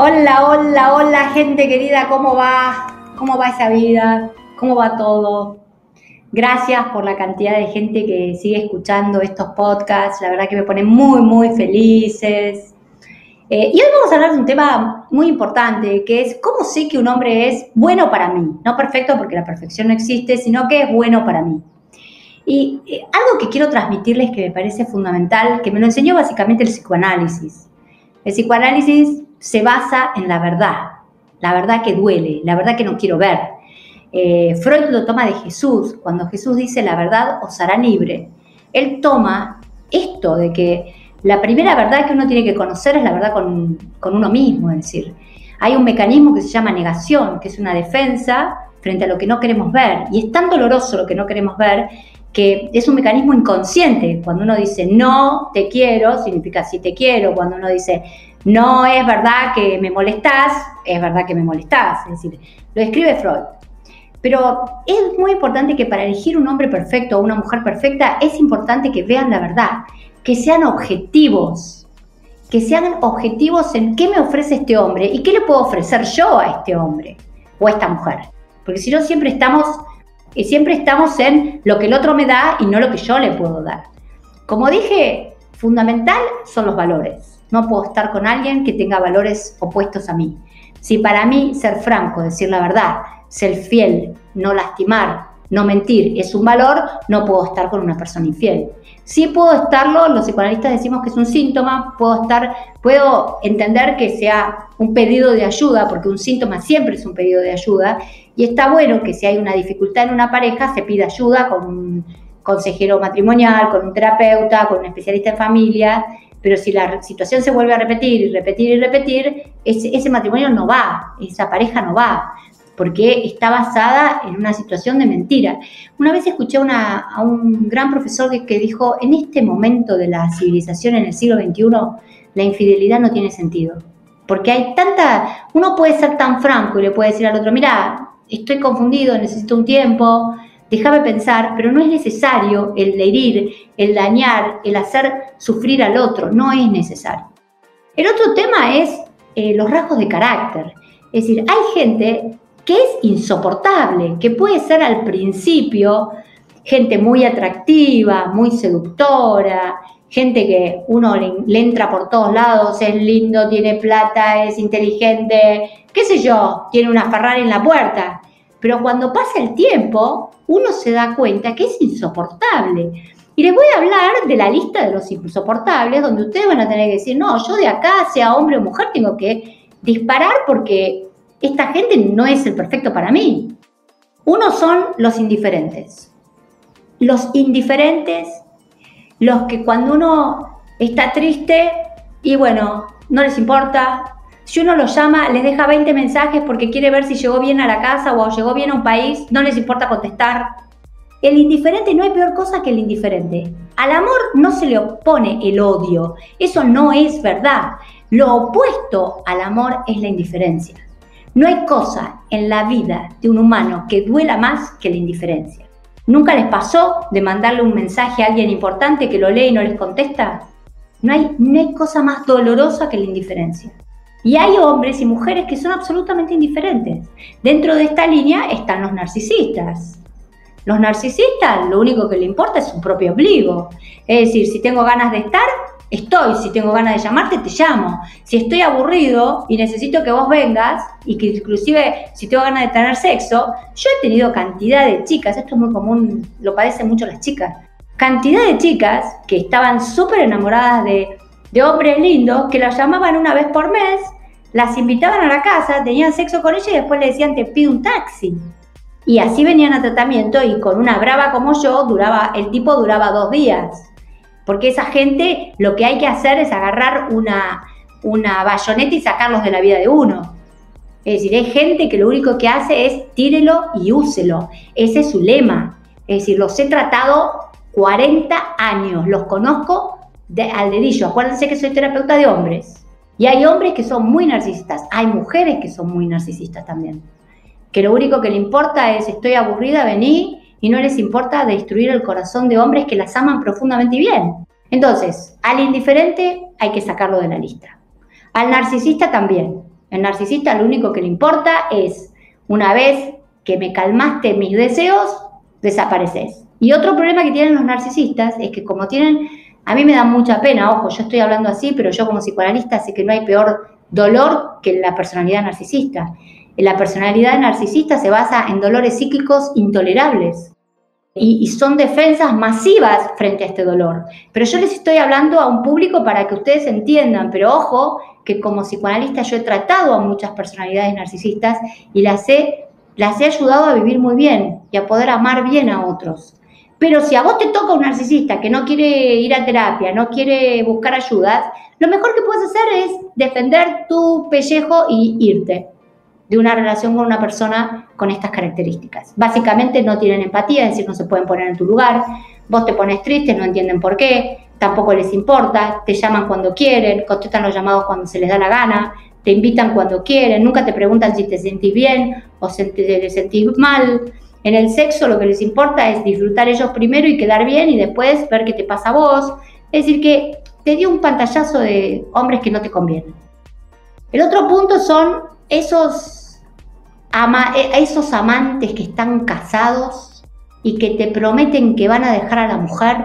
Hola, hola, hola, gente querida, ¿cómo va? ¿Cómo va esa vida? ¿Cómo va todo? Gracias por la cantidad de gente que sigue escuchando estos podcasts, la verdad que me pone muy, muy felices. Eh, y hoy vamos a hablar de un tema muy importante, que es cómo sé que un hombre es bueno para mí. No perfecto porque la perfección no existe, sino que es bueno para mí. Y eh, algo que quiero transmitirles que me parece fundamental, que me lo enseñó básicamente el psicoanálisis. El psicoanálisis se basa en la verdad, la verdad que duele, la verdad que no quiero ver. Eh, Freud lo toma de Jesús, cuando Jesús dice la verdad os hará libre. Él toma esto de que la primera verdad que uno tiene que conocer es la verdad con, con uno mismo, es decir, hay un mecanismo que se llama negación, que es una defensa frente a lo que no queremos ver. Y es tan doloroso lo que no queremos ver que es un mecanismo inconsciente. Cuando uno dice no te quiero, significa sí te quiero. Cuando uno dice no es verdad que me molestás, es verdad que me molestás. Es decir, lo escribe Freud. Pero es muy importante que para elegir un hombre perfecto o una mujer perfecta es importante que vean la verdad, que sean objetivos, que sean objetivos en qué me ofrece este hombre y qué le puedo ofrecer yo a este hombre o a esta mujer. Porque si no siempre estamos, eh, siempre estamos en lo que el otro me da y no lo que yo le puedo dar. Como dije, fundamental son los valores. No puedo estar con alguien que tenga valores opuestos a mí. Si para mí ser franco, decir la verdad, ser fiel, no lastimar, no mentir es un valor, no puedo estar con una persona infiel. Si puedo estarlo, los psicoanalistas decimos que es un síntoma, puedo estar, puedo entender que sea un pedido de ayuda, porque un síntoma siempre es un pedido de ayuda, y está bueno que si hay una dificultad en una pareja, se pida ayuda con un consejero matrimonial, con un terapeuta, con un especialista en familia, pero si la situación se vuelve a repetir y repetir y repetir, ese, matrimonio no va, esa pareja no va, porque está basada en una situación de mentira. Una vez escuché a un gran profesor que, dijo, en este momento de la civilización en el siglo XXI, la infidelidad no tiene sentido. Porque hay tanta, uno puede ser tan franco y le puede decir al otro, mira, estoy confundido, necesito un tiempo, déjame pensar, pero no es necesario el herir, el dañar, el hacer sufrir al otro, no es necesario. El otro tema es eh, los rasgos de carácter. Es decir, hay gente que es insoportable, que puede ser al principio gente muy atractiva, muy seductora, gente que uno le, le, entra por todos lados, es lindo, tiene plata, es inteligente, qué sé yo, tiene una Ferrari en la puerta. Pero cuando pasa el tiempo, uno se da cuenta que es insoportable. Y les voy a hablar de la lista de los insoportables, donde ustedes van a tener que decir, no, yo de acá, sea hombre o mujer, tengo que disparar porque esta gente no es el perfecto para mí. Uno son los indiferentes. Los indiferentes, los que cuando uno está triste y bueno, no les importa, si uno los llama, les deja 20 mensajes porque quiere ver si llegó bien a la casa o llegó bien a un país, no les importa contestar. El indiferente no hay peor cosa que el indiferente. Al amor no se le opone el odio. Eso no es verdad. Lo opuesto al amor es la indiferencia. No hay cosa en la vida de un humano que duela más que la indiferencia. ¿Nunca les pasó de mandarle un mensaje a alguien importante que lo lee y no les contesta? No hay, no hay cosa más dolorosa que la indiferencia. Y hay hombres y mujeres que son absolutamente indiferentes. Dentro de esta línea están los narcisistas. Los narcisistas lo único que le importa es su propio obligo. Es decir, si tengo ganas de estar, estoy. Si tengo ganas de llamarte, te llamo. Si estoy aburrido y necesito que vos vengas, y que inclusive si tengo ganas de tener sexo, yo he tenido cantidad de chicas, esto es muy común, lo padecen mucho las chicas, cantidad de chicas que estaban súper enamoradas de de hombres lindos que las llamaban una vez por mes, las invitaban a la casa, tenían sexo con ella y después le decían te pido un taxi. Y así venían a tratamiento y con una brava como yo duraba, el tipo duraba dos días. Porque esa gente lo que hay que hacer es agarrar una, una bayoneta y sacarlos de la vida de uno. Es decir, hay gente que lo único que hace es tírelo y úselo. Ese es su lema. Es decir, los he tratado 40 años, los conozco al dedillo. Acuérdense que soy terapeuta de hombres. Y hay hombres que son muy narcisistas. Hay mujeres que son muy narcisistas también. Que lo único que le importa es estoy aburrida, vení. Y no les importa destruir el corazón de hombres que las aman profundamente y bien. Entonces, al indiferente hay que sacarlo de la lista. Al narcisista también. El narcisista lo único que le importa es, una vez que me calmaste mis deseos, desapareces. Y otro problema que tienen los narcisistas es que como tienen, a mí me da mucha pena, ojo, yo estoy hablando así, pero yo como psicoanalista sé que no hay peor dolor que la personalidad narcisista. La personalidad narcisista se basa en dolores psíquicos intolerables y, son defensas masivas frente a este dolor. Pero yo les estoy hablando a un público para que ustedes entiendan, pero ojo que como psicoanalista yo he tratado a muchas personalidades narcisistas y las he, las he ayudado a vivir muy bien y a poder amar bien a otros. Pero si a vos te toca un narcisista que no quiere ir a terapia, no quiere buscar ayudas, lo mejor que puedes hacer es defender tu pellejo y irte de una relación con una persona con estas características. Básicamente no tienen empatía, es decir, no se pueden poner en tu lugar, vos te pones triste, no entienden por qué, tampoco les importa, te llaman cuando quieren, contestan los llamados cuando se les da la gana, te invitan cuando quieren, nunca te preguntan si te sentís bien o si te sentís mal. En el sexo lo que les importa es disfrutar ellos primero y quedar bien y después ver qué te pasa a vos. Es decir, que te dio un pantallazo de hombres que no te convienen. El otro punto son esos, eh, esos amantes que están casados y que te prometen que van a dejar a la mujer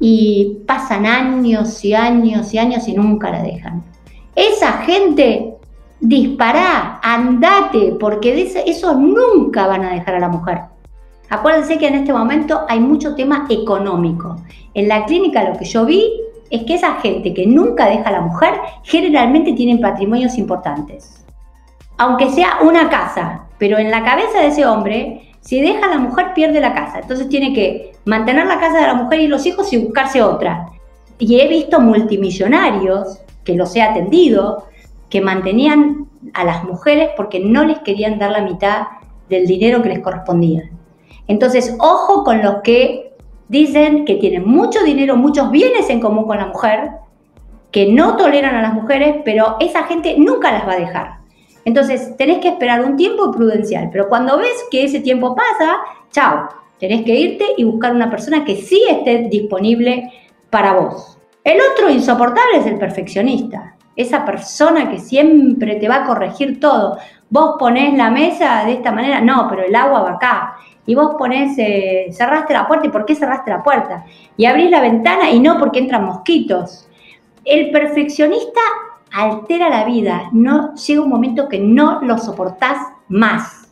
y pasan años y años y años y nunca la dejan. Esa gente dispará, andate, porque de eso nunca van a dejar a la mujer. Acuérdense que en este momento hay mucho tema económico. En la clínica lo que yo vi es que esa gente que nunca deja a la mujer generalmente tienen patrimonios importantes. Aunque sea una casa, pero en la cabeza de ese hombre, si deja a la mujer pierde la casa. Entonces tiene que mantener la casa de la mujer y los hijos y buscarse otra. Y he visto multimillonarios que los he atendido, que mantenían a las mujeres porque no les querían dar la mitad del dinero que les correspondía. Entonces, ojo con los que dicen que tienen mucho dinero, muchos bienes en común con la mujer, que no toleran a las mujeres, pero esa gente nunca las va a dejar. Entonces, tenés que esperar un tiempo prudencial, pero cuando ves que ese tiempo pasa, chao, tenés que irte y buscar una persona que sí esté disponible para vos. El otro insoportable es el perfeccionista esa persona que siempre te va a corregir todo. Vos ponés la mesa de esta manera, no, pero el agua va acá. Y vos ponés, eh, cerraste la puerta, ¿y por qué cerraste la puerta? Y abrís la ventana y no porque entran mosquitos. El perfeccionista altera la vida, no llega un momento que no lo soportás más.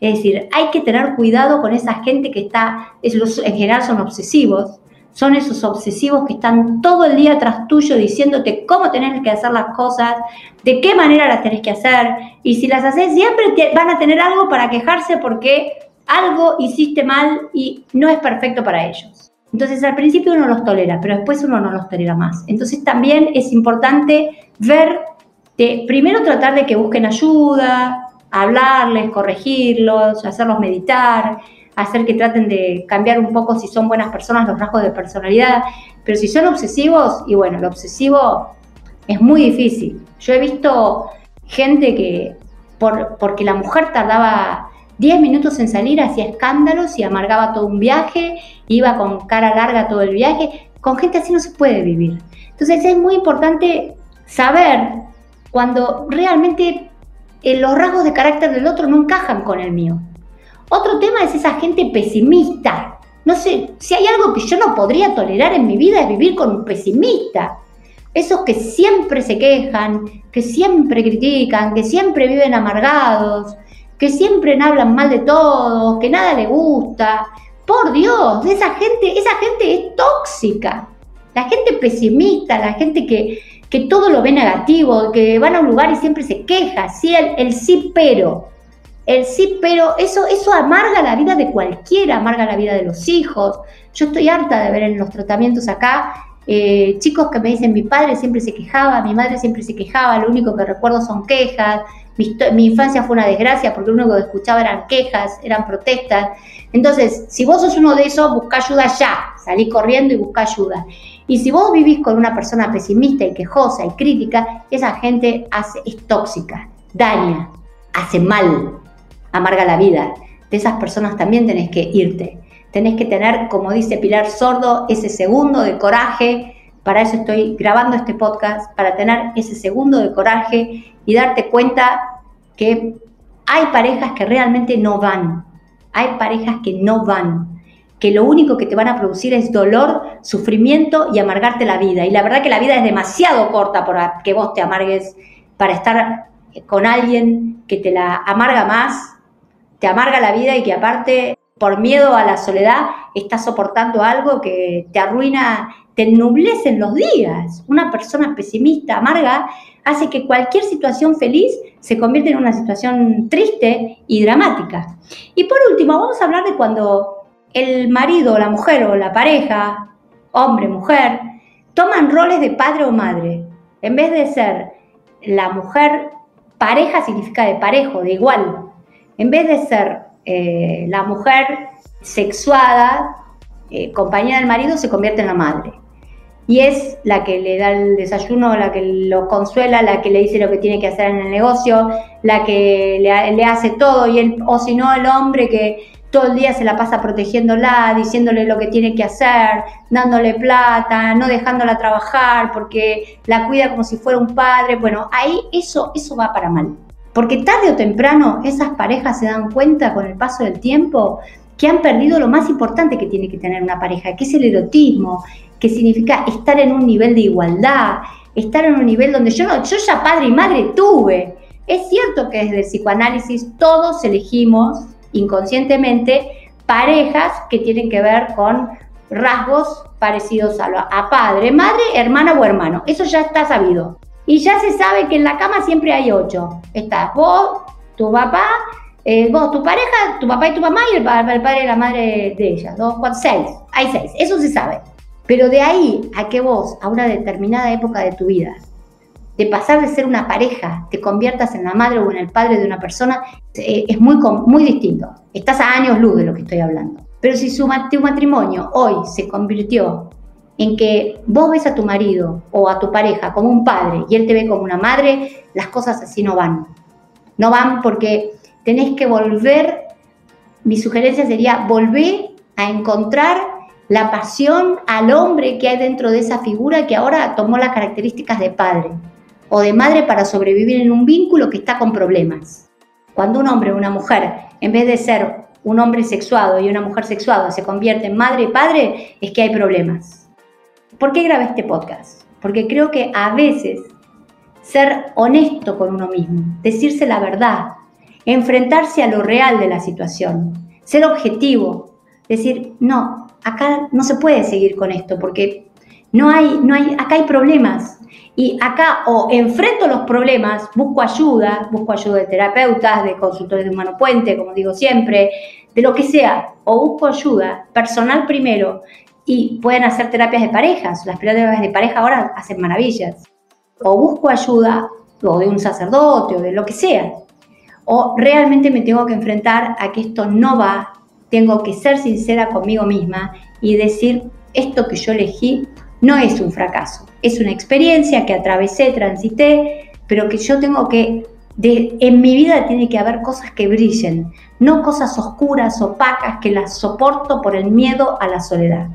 Es decir, hay que tener cuidado con esa gente que está, en general son obsesivos, son esos obsesivos que están todo el día tras tuyo diciéndote cómo tenés que hacer las cosas, de qué manera las tenés que hacer, y si las haces siempre van a tener algo para quejarse porque algo hiciste mal y no es perfecto para ellos. Entonces al principio uno los tolera, pero después uno no los tolera más. Entonces también es importante ver, de, primero tratar de que busquen ayuda, hablarles, corregirlos, hacerlos meditar, hacer que traten de cambiar un poco si son buenas personas los rasgos de personalidad, pero si son obsesivos, y bueno, lo obsesivo es muy difícil. Yo he visto gente que, por, porque la mujer tardaba 10 minutos en salir, hacía escándalos y amargaba todo un viaje, iba con cara larga todo el viaje, con gente así no se puede vivir. Entonces es muy importante saber cuando realmente eh, los rasgos de carácter del otro no encajan con el mío. Otro tema es esa gente pesimista. No sé, si hay algo que yo no podría tolerar en mi vida es vivir con un pesimista. Esos que siempre se quejan, que siempre critican, que siempre viven amargados, que siempre hablan mal de todos, que nada le gusta. Por Dios, esa gente, esa gente es tóxica. La gente pesimista, la gente que, que todo lo ve negativo, que van a un lugar y siempre se queja, sí, el sí pero. El sí, pero eso, eso amarga la vida de cualquiera, amarga la vida de los hijos. Yo estoy harta de ver en los tratamientos acá eh, chicos que me dicen mi padre siempre se quejaba, mi madre siempre se quejaba, lo único que recuerdo son quejas, mi, mi, infancia fue una desgracia porque lo único que escuchaba eran quejas, eran protestas. Entonces, si vos sos uno de esos, busca ayuda ya, salí corriendo y busca ayuda. Y si vos vivís con una persona pesimista y quejosa y crítica, esa gente hace, es tóxica, daña, hace mal, amarga la vida. De esas personas también tenés que irte. Tenés que tener, como dice Pilar Sordo, ese segundo de coraje Para eso estoy grabando este podcast, para tener ese segundo de coraje y darte cuenta que hay parejas que realmente no van. Hay parejas que no van. Que lo único que te van a producir es dolor, sufrimiento y amargarte la vida. Y la verdad que la vida es demasiado corta para que vos te amargues, para estar con alguien que te la amarga más, te amarga la vida y que aparte por miedo a la soledad estás soportando algo que te arruina, te ennublecen los días. Una persona pesimista, amarga, hace que cualquier situación feliz se convierta en una situación triste y dramática. Y por último, vamos a hablar de cuando el marido, la mujer o la pareja, hombre, mujer, toman roles de padre o madre. En vez de ser la mujer, pareja significa de parejo, de igual. En vez de ser eh, la mujer sexuada, eh, compañera del marido, se convierte en la madre. Y es la que le da el desayuno, la que lo consuela, la que le dice lo que tiene que hacer en el negocio, la que le, hace todo, y o si no, el hombre que todo el día se la pasa protegiéndola, diciéndole lo que tiene que hacer, dándole plata, no dejándola trabajar porque la cuida como si fuera un padre. Bueno, ahí eso, eso va para mal. Porque tarde o temprano esas parejas se dan cuenta con el paso del tiempo que han perdido lo más importante que tiene que tener una pareja, que es el erotismo, que significa estar en un nivel de igualdad, estar en un nivel donde yo no, yo ya padre y madre tuve. Es cierto que desde el psicoanálisis todos elegimos inconscientemente parejas que tienen que ver con rasgos parecidos a, a padre, madre, hermana o hermano. Eso ya está sabido. Y ya se sabe que en la cama siempre hay ocho. Estás vos, tu papá, eh, vos, tu pareja, tu papá y tu mamá y el, padre y la madre de ella. Dos, cuatro, seis. Hay seis. Eso se sabe. Pero de ahí a que vos, a una determinada época de tu vida, de pasar de ser una pareja, te conviertas en la madre o en el padre de una persona, eh, es muy, muy distinto. Estás a años luz de lo que estoy hablando. Pero si su, tu matrimonio hoy se convirtió en que vos ves a tu marido o a tu pareja como un padre y él te ve como una madre, las cosas así no van. No van porque tenés que volver, mi sugerencia sería volver a encontrar la pasión al hombre que hay dentro de esa figura que ahora tomó las características de padre o de madre para sobrevivir en un vínculo que está con problemas. Cuando un hombre o una mujer, en vez de ser un hombre sexuado y una mujer sexuada, se convierte en madre y padre, es que hay problemas. ¿Por qué grabé este podcast? Porque creo que a veces ser honesto con uno mismo, decirse la verdad, enfrentarse a lo real de la situación, ser objetivo, decir, no, acá no se puede seguir con esto porque no hay, no hay, acá hay problemas. Y acá o enfrento los problemas, busco ayuda, busco ayuda de terapeutas, de consultores de humano puente, como digo siempre, de lo que sea, o busco ayuda personal primero y pueden hacer terapias de parejas. Las terapias de pareja ahora hacen maravillas. O busco ayuda, o de un sacerdote, o de lo que sea. O realmente me tengo que enfrentar a que esto no va, tengo que ser sincera conmigo misma y decir, esto que yo elegí no es un fracaso, es una experiencia que atravesé, transité, pero que yo tengo que, en mi vida tiene que haber cosas que brillen, no cosas oscuras, opacas, que las soporto por el miedo a la soledad.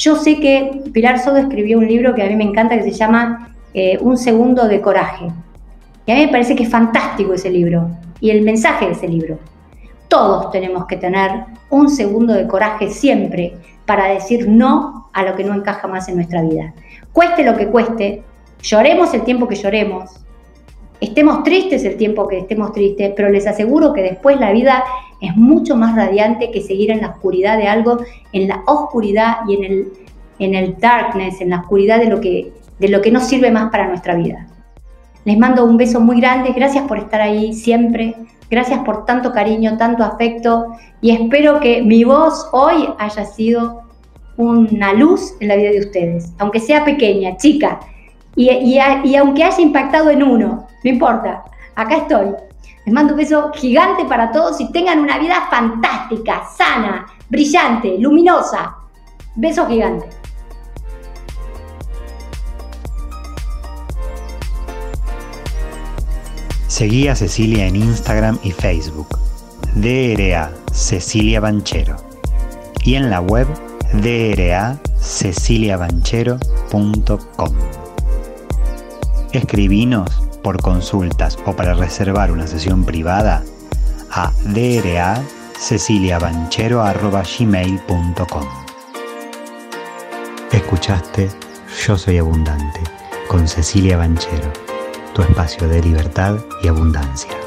Yo sé que Pilar Sodo escribió un libro que a mí me encanta que se llama eh, Un segundo de coraje. Y a mí me parece que es fantástico ese libro y el mensaje de ese libro. Todos tenemos que tener un segundo de coraje siempre para decir no a lo que no encaja más en nuestra vida. Cueste lo que cueste, lloremos el tiempo que lloremos, estemos tristes el tiempo que estemos tristes, pero les aseguro que después la vida es mucho más radiante que seguir en la oscuridad de algo, en la oscuridad y en el, en el darkness, en la oscuridad de lo, que, de lo que no sirve más para nuestra vida. Les mando un beso muy grande, gracias por estar ahí siempre, gracias por tanto cariño, tanto afecto y espero que mi voz hoy haya sido una luz en la vida de ustedes, aunque sea pequeña, chica, y, y aunque haya impactado en uno, no importa, acá estoy. Les mando un beso gigante para todos y tengan una vida fantástica, sana, brillante, luminosa. Beso gigante. Seguí a Cecilia en Instagram y Facebook. DRA Cecilia Banchero. Y en la web DRA ceciliabanchero.com. Escribinos por consultas o para reservar una sesión privada a draceciliabanchero.gmail.com Escuchaste Yo Soy Abundante con Cecilia Banchero, tu espacio de libertad y abundancia.